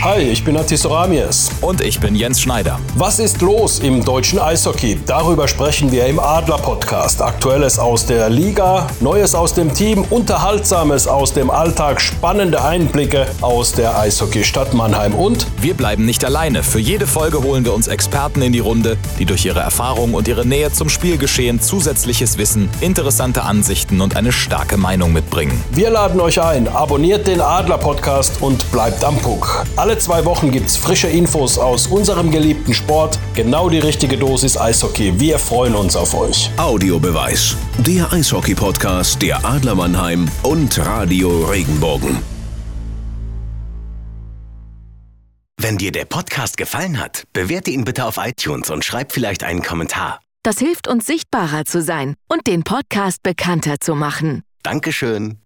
Hi, ich bin Atis Ramies. Und ich bin Jens Schneider. Was ist los im deutschen Eishockey? Darüber sprechen wir im Adler-Podcast. Aktuelles aus der Liga, Neues aus dem Team, Unterhaltsames aus dem Alltag, spannende Einblicke aus der Eishockeystadt Mannheim und wir bleiben nicht alleine. Für jede Folge holen wir uns Experten in die Runde, die durch ihre Erfahrung und ihre Nähe zum Spielgeschehen zusätzliches Wissen, interessante Ansichten und eine starke Meinung mitbringen. Wir laden euch ein, abonniert den Adler-Podcast und bleibt am Puck. Alle zwei Wochen gibt's frische Infos aus unserem geliebten Sport. Genau die richtige Dosis Eishockey. Wir freuen uns auf euch. Audiobeweis. Der Eishockey-Podcast der Adler Mannheim und Radio Regenbogen. Wenn dir der Podcast gefallen hat, bewerte ihn bitte auf iTunes und schreib vielleicht einen Kommentar. Das hilft uns sichtbarer zu sein und den Podcast bekannter zu machen. Dankeschön.